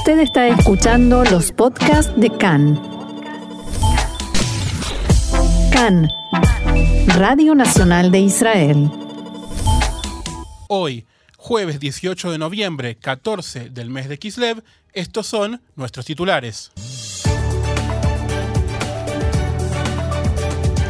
Usted está escuchando los podcasts de CAN. CAN, Radio Nacional de Israel. Hoy, jueves 18 de noviembre, 14 del mes de Kislev, estos son nuestros titulares.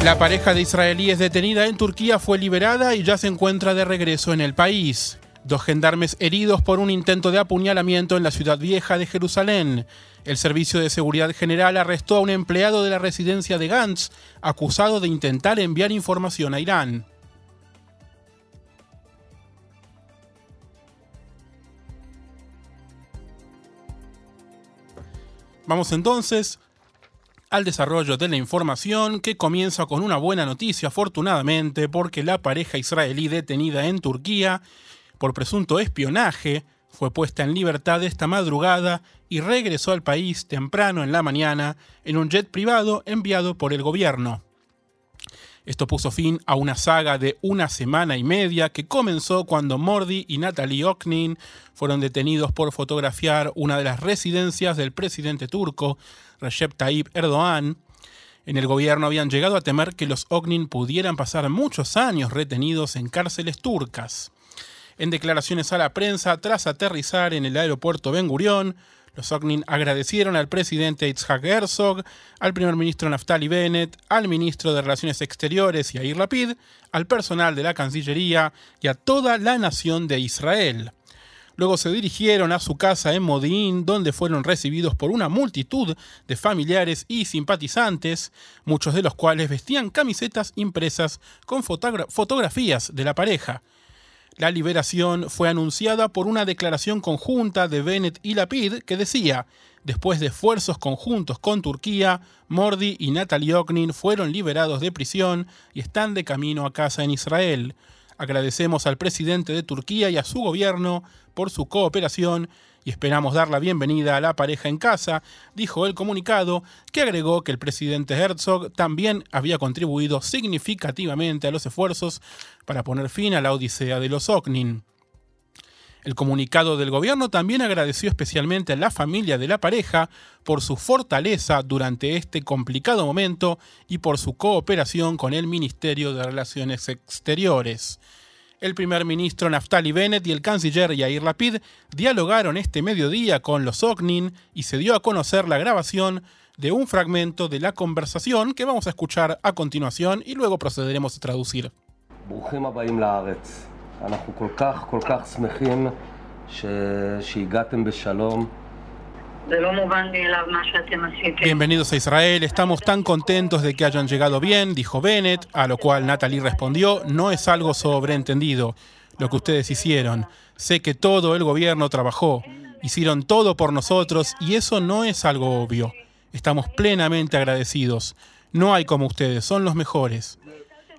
La pareja de israelíes detenida en Turquía fue liberada y ya se encuentra de regreso en el país. Dos gendarmes heridos por un intento de apuñalamiento en la ciudad vieja de Jerusalén. El Servicio de Seguridad General arrestó a un empleado de la residencia de Gantz, acusado de intentar enviar información a Irán. Vamos entonces al desarrollo de la información que comienza con una buena noticia, afortunadamente, porque la pareja israelí detenida en Turquía por presunto espionaje fue puesta en libertad esta madrugada y regresó al país temprano en la mañana en un jet privado enviado por el gobierno. Esto puso fin a una saga de una semana y media que comenzó cuando Mordi y Natalie Oknin fueron detenidos por fotografiar una de las residencias del presidente turco, Recep Tayyip Erdogan. En el gobierno habían llegado a temer que los Oknin pudieran pasar muchos años retenidos en cárceles turcas. En declaraciones a la prensa, tras aterrizar en el aeropuerto Ben Gurión, los Ognin agradecieron al presidente Itzhak Herzog, al primer ministro Naftali Bennett, al ministro de Relaciones Exteriores Yair Lapid, al personal de la Cancillería y a toda la nación de Israel. Luego se dirigieron a su casa en Modín, donde fueron recibidos por una multitud de familiares y simpatizantes, muchos de los cuales vestían camisetas impresas con fotografías de la pareja. La liberación fue anunciada por una declaración conjunta de Bennett y Lapid que decía, después de esfuerzos conjuntos con Turquía, Mordi y Natalie Oknin fueron liberados de prisión y están de camino a casa en Israel. Agradecemos al presidente de Turquía y a su gobierno por su cooperación y esperamos dar la bienvenida a la pareja en casa, dijo el comunicado, que agregó que el presidente Herzog también había contribuido significativamente a los esfuerzos para poner fin a la odisea de los Oknin. El comunicado del gobierno también agradeció especialmente a la familia de la pareja por su fortaleza durante este complicado momento y por su cooperación con el Ministerio de Relaciones Exteriores. El primer ministro Naftali Bennett y el canciller Yair Lapid dialogaron este mediodía con los Oknin y se dio a conocer la grabación de un fragmento de la conversación que vamos a escuchar a continuación y luego procederemos a traducir. Bienvenidos a Israel, estamos tan contentos de que hayan llegado bien, dijo Bennett, a lo cual Natalie respondió, no es algo sobreentendido lo que ustedes hicieron. Sé que todo el gobierno trabajó, hicieron todo por nosotros y eso no es algo obvio. Estamos plenamente agradecidos. No hay como ustedes, son los mejores.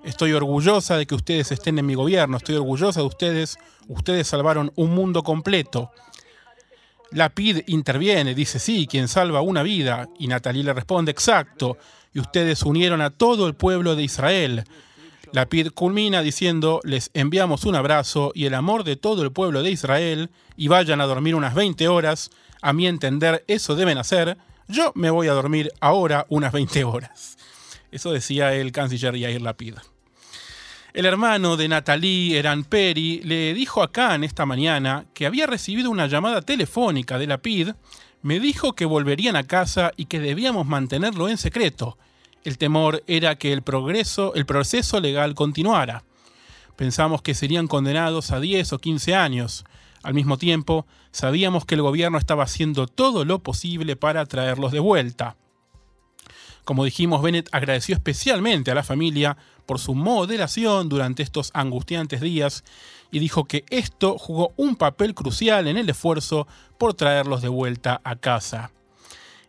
Estoy orgullosa de que ustedes estén en mi gobierno, estoy orgullosa de ustedes. Ustedes salvaron un mundo completo. La PID interviene, dice sí, quien salva una vida, y Natalie le responde exacto, y ustedes unieron a todo el pueblo de Israel. La PID culmina diciendo, les enviamos un abrazo y el amor de todo el pueblo de Israel, y vayan a dormir unas 20 horas, a mi entender eso deben hacer, yo me voy a dormir ahora unas 20 horas. Eso decía el canciller Yair Lapid. El hermano de Natalie, Eran Peri, le dijo a Khan esta mañana que había recibido una llamada telefónica de la PID, me dijo que volverían a casa y que debíamos mantenerlo en secreto. El temor era que el progreso, el proceso legal continuara. Pensamos que serían condenados a 10 o 15 años. Al mismo tiempo, sabíamos que el gobierno estaba haciendo todo lo posible para traerlos de vuelta. Como dijimos, Bennett agradeció especialmente a la familia por su moderación durante estos angustiantes días y dijo que esto jugó un papel crucial en el esfuerzo por traerlos de vuelta a casa.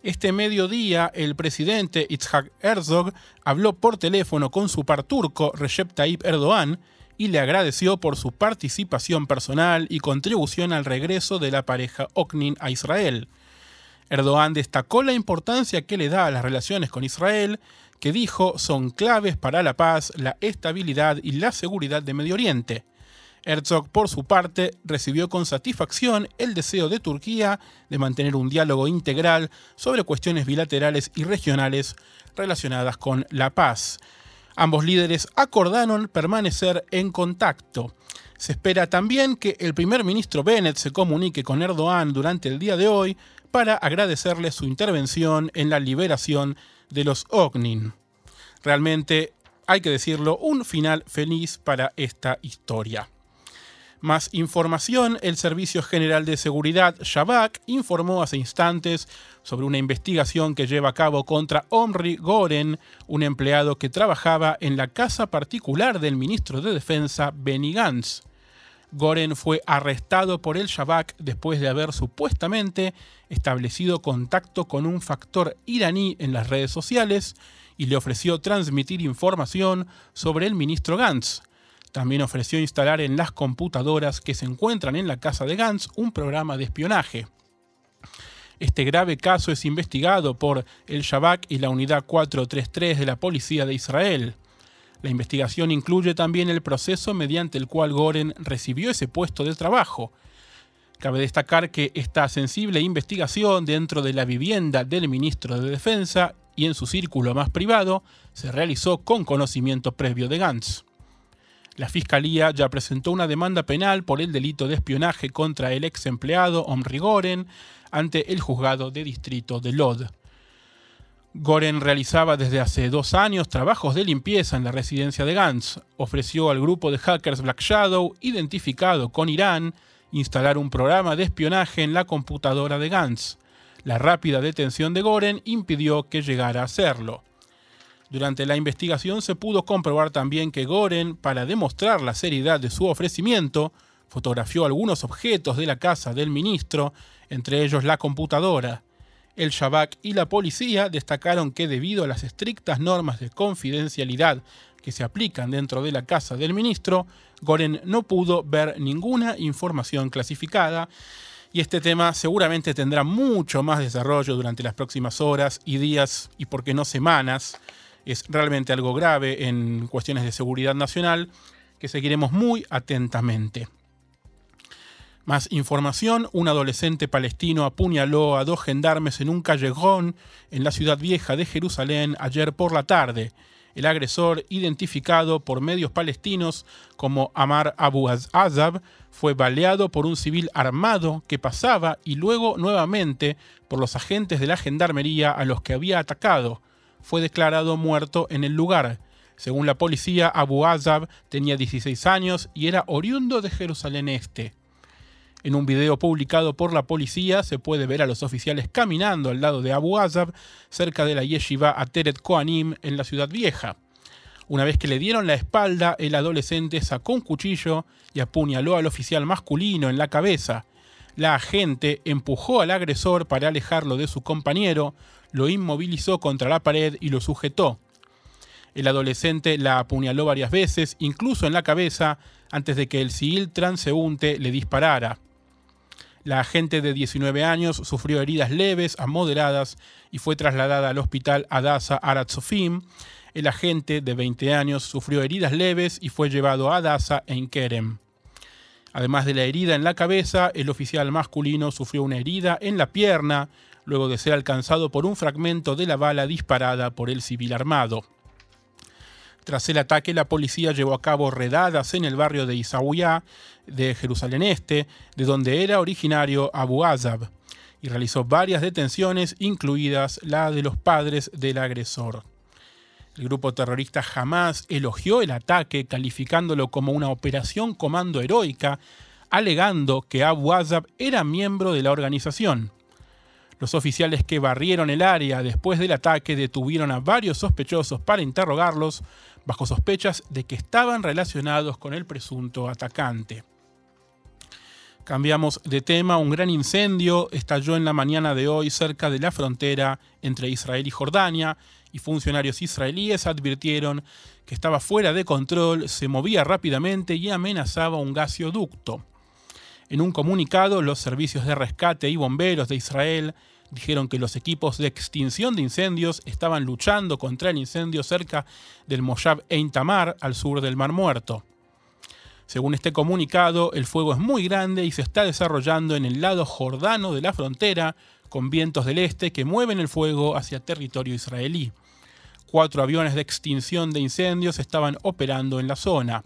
Este mediodía, el presidente Itzhak Herzog habló por teléfono con su par turco Recep Tayyip Erdogan y le agradeció por su participación personal y contribución al regreso de la pareja Oknin a Israel. Erdogan destacó la importancia que le da a las relaciones con Israel, que dijo son claves para la paz, la estabilidad y la seguridad de Medio Oriente. Herzog, por su parte, recibió con satisfacción el deseo de Turquía de mantener un diálogo integral sobre cuestiones bilaterales y regionales relacionadas con la paz. Ambos líderes acordaron permanecer en contacto. Se espera también que el primer ministro Bennett se comunique con Erdogan durante el día de hoy para agradecerle su intervención en la liberación de los Ognin. Realmente, hay que decirlo, un final feliz para esta historia. Más información, el Servicio General de Seguridad, Shabak, informó hace instantes sobre una investigación que lleva a cabo contra Omri Goren, un empleado que trabajaba en la casa particular del ministro de Defensa Benny Gantz. Goren fue arrestado por el Shabak después de haber supuestamente establecido contacto con un factor iraní en las redes sociales y le ofreció transmitir información sobre el ministro Gantz también ofreció instalar en las computadoras que se encuentran en la casa de Gantz un programa de espionaje. Este grave caso es investigado por el Shabak y la Unidad 433 de la Policía de Israel. La investigación incluye también el proceso mediante el cual Goren recibió ese puesto de trabajo. Cabe destacar que esta sensible investigación dentro de la vivienda del ministro de Defensa y en su círculo más privado se realizó con conocimiento previo de Gantz. La Fiscalía ya presentó una demanda penal por el delito de espionaje contra el ex empleado Omri Goren ante el juzgado de distrito de Lod. Goren realizaba desde hace dos años trabajos de limpieza en la residencia de Gantz. Ofreció al grupo de hackers Black Shadow, identificado con Irán, instalar un programa de espionaje en la computadora de Gantz. La rápida detención de Goren impidió que llegara a hacerlo. Durante la investigación se pudo comprobar también que Goren, para demostrar la seriedad de su ofrecimiento, fotografió algunos objetos de la casa del ministro, entre ellos la computadora. El Shabak y la policía destacaron que debido a las estrictas normas de confidencialidad que se aplican dentro de la casa del ministro, Goren no pudo ver ninguna información clasificada y este tema seguramente tendrá mucho más desarrollo durante las próximas horas y días y por qué no semanas es realmente algo grave en cuestiones de seguridad nacional que seguiremos muy atentamente. Más información, un adolescente palestino apuñaló a dos gendarmes en un callejón en la ciudad vieja de Jerusalén ayer por la tarde. El agresor, identificado por medios palestinos como Amar Abu Azab, fue baleado por un civil armado que pasaba y luego nuevamente por los agentes de la gendarmería a los que había atacado fue declarado muerto en el lugar. Según la policía, Abu Azab tenía 16 años y era oriundo de Jerusalén Este. En un video publicado por la policía se puede ver a los oficiales caminando al lado de Abu Azab cerca de la yeshiva Ateret Koanim en la ciudad vieja. Una vez que le dieron la espalda, el adolescente sacó un cuchillo y apuñaló al oficial masculino en la cabeza. La agente empujó al agresor para alejarlo de su compañero, lo inmovilizó contra la pared y lo sujetó. El adolescente la apuñaló varias veces, incluso en la cabeza, antes de que el civil transeúnte le disparara. La agente de 19 años sufrió heridas leves a moderadas y fue trasladada al hospital Adasa Aratzofim. El agente de 20 años sufrió heridas leves y fue llevado a Adasa en Kerem. Además de la herida en la cabeza, el oficial masculino sufrió una herida en la pierna, luego de ser alcanzado por un fragmento de la bala disparada por el civil armado. Tras el ataque, la policía llevó a cabo redadas en el barrio de Isauyá, de Jerusalén Este, de donde era originario Abu Azab, y realizó varias detenciones, incluidas la de los padres del agresor. El grupo terrorista jamás elogió el ataque, calificándolo como una operación comando heroica, alegando que Abu Azab era miembro de la organización. Los oficiales que barrieron el área después del ataque detuvieron a varios sospechosos para interrogarlos bajo sospechas de que estaban relacionados con el presunto atacante. Cambiamos de tema, un gran incendio estalló en la mañana de hoy cerca de la frontera entre Israel y Jordania y funcionarios israelíes advirtieron que estaba fuera de control, se movía rápidamente y amenazaba un gasoducto. En un comunicado, los servicios de rescate y bomberos de Israel dijeron que los equipos de extinción de incendios estaban luchando contra el incendio cerca del Moshav Ein Tamar, al sur del Mar Muerto. Según este comunicado, el fuego es muy grande y se está desarrollando en el lado jordano de la frontera, con vientos del este que mueven el fuego hacia territorio israelí. Cuatro aviones de extinción de incendios estaban operando en la zona.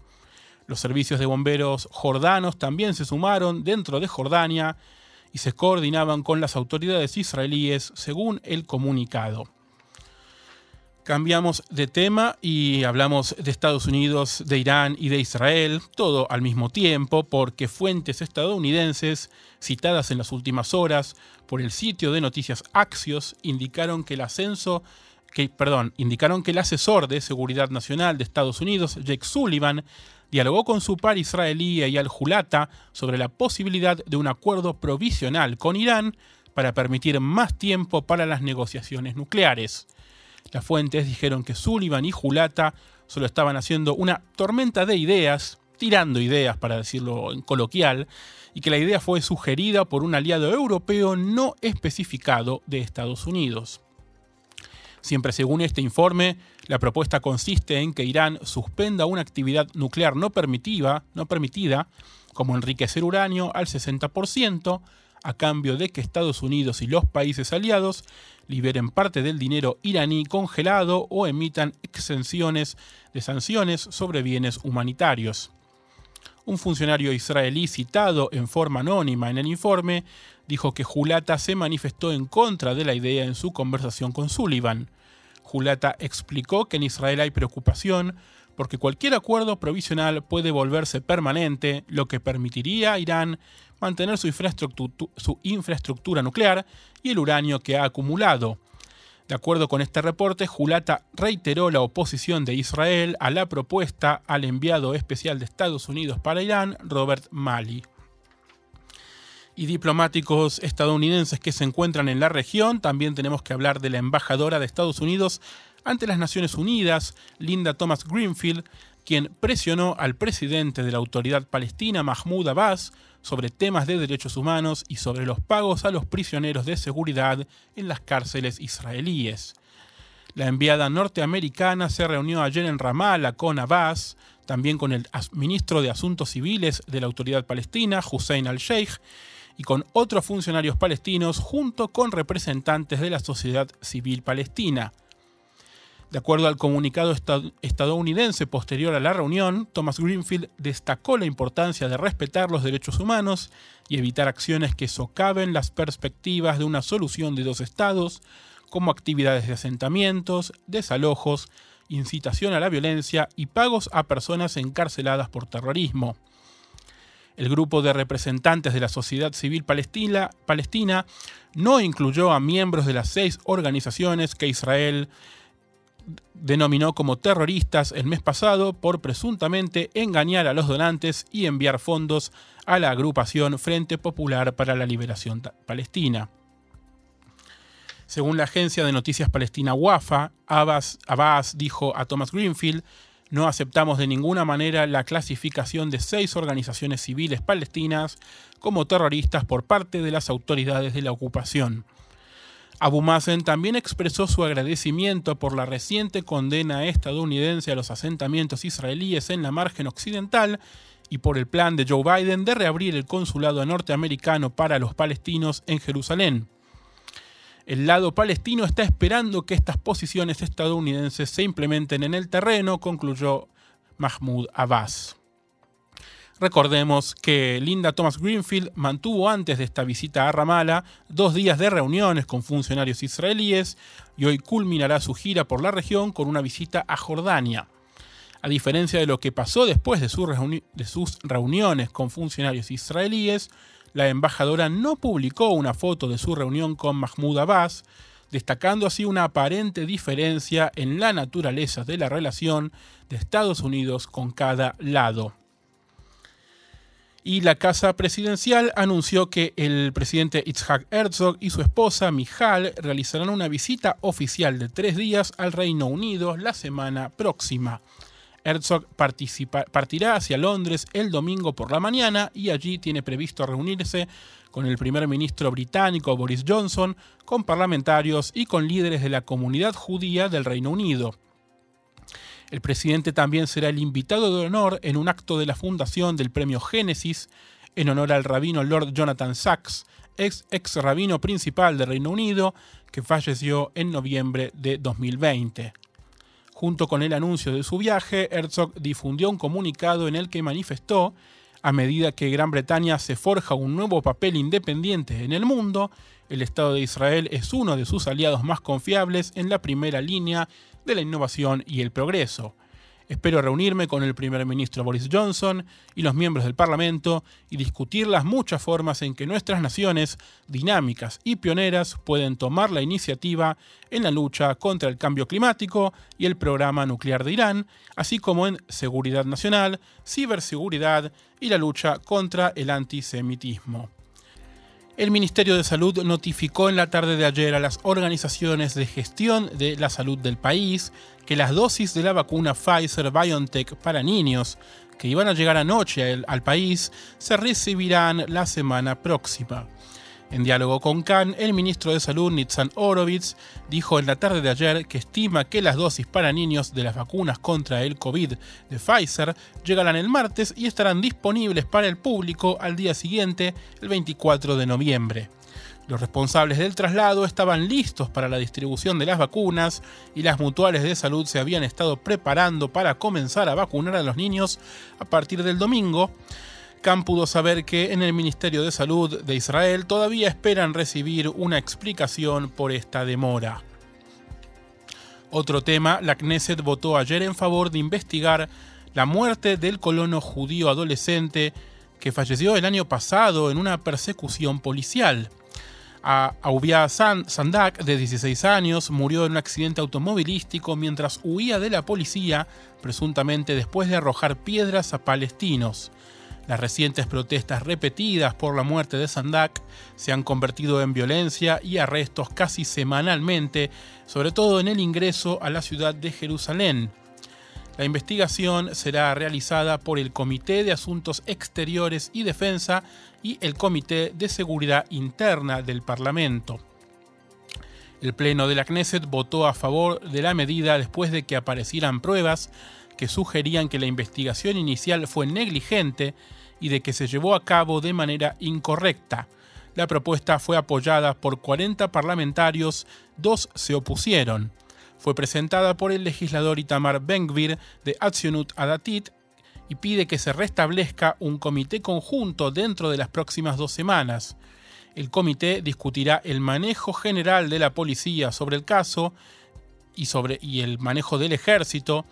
Los servicios de bomberos jordanos también se sumaron dentro de Jordania y se coordinaban con las autoridades israelíes según el comunicado. Cambiamos de tema y hablamos de Estados Unidos, de Irán y de Israel, todo al mismo tiempo, porque fuentes estadounidenses citadas en las últimas horas por el sitio de noticias Axios indicaron que el ascenso que, perdón, indicaron que el asesor de seguridad nacional de Estados Unidos, Jake Sullivan, dialogó con su par israelí Eyal Julata sobre la posibilidad de un acuerdo provisional con Irán para permitir más tiempo para las negociaciones nucleares. Las fuentes dijeron que Sullivan y Julata solo estaban haciendo una tormenta de ideas, tirando ideas para decirlo en coloquial, y que la idea fue sugerida por un aliado europeo no especificado de Estados Unidos. Siempre según este informe, la propuesta consiste en que Irán suspenda una actividad nuclear no, permitida, no permitida, como enriquecer uranio al 60%, a cambio de que Estados Unidos y los países aliados liberen parte del dinero iraní congelado o emitan exenciones de sanciones sobre bienes humanitarios. Un funcionario israelí citado en forma anónima en el informe dijo que Julata se manifestó en contra de la idea en su conversación con Sullivan. Julata explicó que en Israel hay preocupación porque cualquier acuerdo provisional puede volverse permanente, lo que permitiría a Irán mantener su infraestructura, nuclear y el uranio que ha acumulado. De acuerdo con este reporte, Julata reiteró la oposición de Israel a la propuesta al enviado especial de Estados Unidos para Irán, Robert Malley. Y diplomáticos estadounidenses que se encuentran en la región, también tenemos que hablar de la embajadora de Estados Unidos ante las Naciones Unidas, Linda Thomas Greenfield, quien presionó al presidente de la autoridad palestina, Mahmoud Abbas, sobre temas de derechos humanos y sobre los pagos a los prisioneros de seguridad en las cárceles israelíes. La enviada norteamericana se reunió ayer en Ramallah con Abbas, también con el ministro de Asuntos Civiles de la Autoridad Palestina, Hussein al-Sheikh, y con otros funcionarios palestinos junto con representantes de la sociedad civil palestina. De acuerdo al comunicado estadounidense posterior a la reunión, Thomas Greenfield destacó la importancia de respetar los derechos humanos y evitar acciones que socaven las perspectivas de una solución de dos estados, como actividades de asentamientos, desalojos, incitación a la violencia y pagos a personas encarceladas por terrorismo. El grupo de representantes de la sociedad civil palestina, no incluyó a miembros de las seis organizaciones que Israel denominó como terroristas el mes pasado por presuntamente engañar a los donantes y enviar fondos a la agrupación Frente Popular para la Liberación Palestina. Según la agencia de noticias palestina WAFA, Abbas, Abbas dijo a Thomas Greenfield, no aceptamos de ninguna manera la clasificación de seis organizaciones civiles palestinas como terroristas por parte de las autoridades de la ocupación. Abu Mazen también expresó su agradecimiento por la reciente condena estadounidense a los asentamientos israelíes en la margen occidental y por el plan de Joe Biden de reabrir el consulado norteamericano para los palestinos en Jerusalén. El lado palestino está esperando que estas posiciones estadounidenses se implementen en el terreno, concluyó Mahmoud Abbas. Recordemos que Linda Thomas Greenfield mantuvo antes de esta visita a Ramallah dos días de reuniones con funcionarios israelíes y hoy culminará su gira por la región con una visita a Jordania. A diferencia de lo que pasó después de, sus reuniones con funcionarios israelíes, la embajadora no publicó una foto de su reunión con Mahmoud Abbas, destacando así una aparente diferencia en la naturaleza de la relación de Estados Unidos con cada lado y la Casa Presidencial anunció que el presidente Itzhak Herzog y su esposa Mijal realizarán una visita oficial de tres días al Reino Unido la semana próxima. Herzog partirá hacia Londres el domingo por la mañana y allí tiene previsto reunirse con el primer ministro británico Boris Johnson, con parlamentarios y con líderes de la comunidad judía del Reino Unido. El presidente también será el invitado de honor en un acto de la fundación del premio Génesis en honor al rabino Lord Jonathan Sachs, ex, ex rabino principal de Reino Unido, que falleció en noviembre de 2020. Junto con el anuncio de su viaje, Herzog difundió un comunicado en el que manifestó, a medida que Gran Bretaña se forja un nuevo papel independiente en el mundo, el Estado de Israel es uno de sus aliados más confiables en la primera línea de la innovación y el progreso. Espero reunirme con el primer ministro Boris Johnson y los miembros del Parlamento y discutir las muchas formas en que nuestras naciones, dinámicas y pioneras, pueden tomar la iniciativa en la lucha contra el cambio climático y el programa nuclear de Irán, así como en seguridad nacional, ciberseguridad y la lucha contra el antisemitismo el Ministerio de Salud notificó en la tarde de ayer a las organizaciones de gestión de la salud del país que las dosis de la vacuna Pfizer BioNTech para niños que iban a llegar anoche al, país se recibirán la semana próxima. En diálogo con Khan, el ministro de Salud, Nitzan Orovitz, dijo en la tarde de ayer que estima que las dosis para niños de las vacunas contra el COVID de Pfizer llegarán el martes y estarán disponibles para el público al día siguiente, el 24 de noviembre. Los responsables del traslado estaban listos para la distribución de las vacunas y las mutuales de salud se habían estado preparando para comenzar a vacunar a los niños a partir del domingo. Khan pudo saber que en el Ministerio de Salud de Israel todavía esperan recibir una explicación por esta demora. Otro tema, la Knesset votó ayer en favor de investigar la muerte del colono judío adolescente que falleció el año pasado en una persecución policial. Aubia Sandak, de 16 años, murió en un accidente automovilístico mientras huía de la policía, presuntamente después de arrojar piedras a palestinos. Las recientes protestas repetidas por la muerte de Sandak se han convertido en violencia y arrestos casi semanalmente, sobre todo en el ingreso a la ciudad de Jerusalén. La investigación será realizada por el Comité de Asuntos Exteriores y Defensa y el Comité de Seguridad Interna del Parlamento. El Pleno de la Knesset votó a favor de la medida después de que aparecieran pruebas que sugerían que la investigación inicial fue negligente y de que se llevó a cabo de manera incorrecta. La propuesta fue apoyada por 40 parlamentarios, dos se opusieron. Fue presentada por el legislador Itamar Bengvir de Atsionut Adatit y pide que se restablezca un comité conjunto dentro de las próximas dos semanas. El comité discutirá el manejo general de la policía sobre el caso y, sobre, y el manejo del ejército,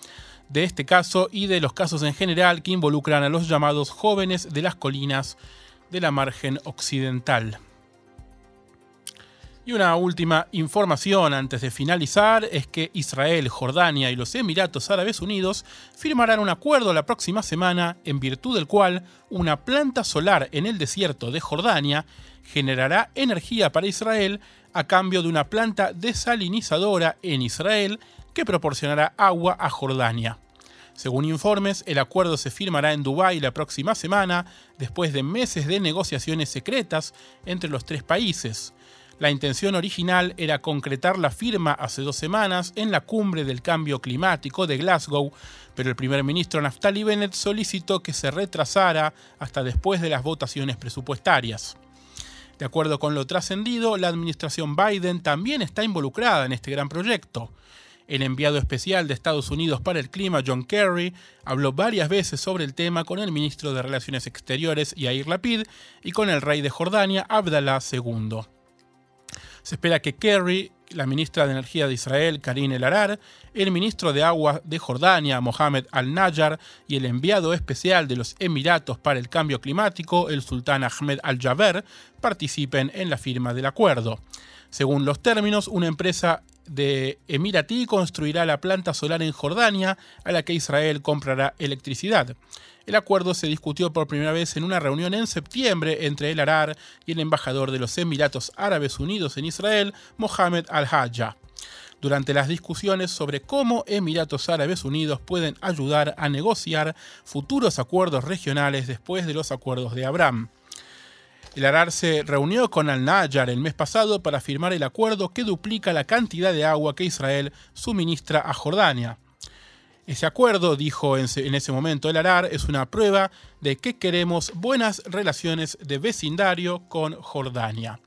de este caso y de los casos en general que involucran a los llamados jóvenes de las colinas de la margen occidental. Y una última información antes de finalizar es que Israel, Jordania y los Emiratos Árabes Unidos firmarán un acuerdo la próxima semana en virtud del cual una planta solar en el desierto de Jordania generará energía para Israel a cambio de una planta desalinizadora en Israel que proporcionará agua a Jordania. Según informes, el acuerdo se firmará en Dubái la próxima semana, después de meses de negociaciones secretas entre los tres países. La intención original era concretar la firma hace dos semanas en la cumbre del cambio climático de Glasgow, pero el primer ministro Naftali Bennett solicitó que se retrasara hasta después de las votaciones presupuestarias. De acuerdo con lo trascendido, la administración Biden también está involucrada en este gran proyecto. El enviado especial de Estados Unidos para el clima, John Kerry, habló varias veces sobre el tema con el ministro de Relaciones Exteriores, Yair Lapid, y con el rey de Jordania, Abdallah II. Se espera que Kerry, la ministra de Energía de Israel, Karine El Arar, el ministro de Agua de Jordania, Mohamed Al-Nayar, y el enviado especial de los Emiratos para el Cambio Climático, el sultán Ahmed Al-Jaber, participen en la firma del acuerdo. Según los términos, una empresa de Emiratí construirá la planta solar en Jordania a la que Israel comprará electricidad. El acuerdo se discutió por primera vez en una reunión en septiembre entre el Arar y el embajador de los Emiratos Árabes Unidos en Israel, Mohamed Al-Hajja. Durante las discusiones sobre cómo Emiratos Árabes Unidos pueden ayudar a negociar futuros acuerdos regionales después de los acuerdos de Abraham. El Arar se reunió con Al-Nayar el mes pasado para firmar el acuerdo que duplica la cantidad de agua que Israel suministra a Jordania. Ese acuerdo, dijo en, ese momento el Arar, es una prueba de que queremos buenas relaciones de vecindario con Jordania.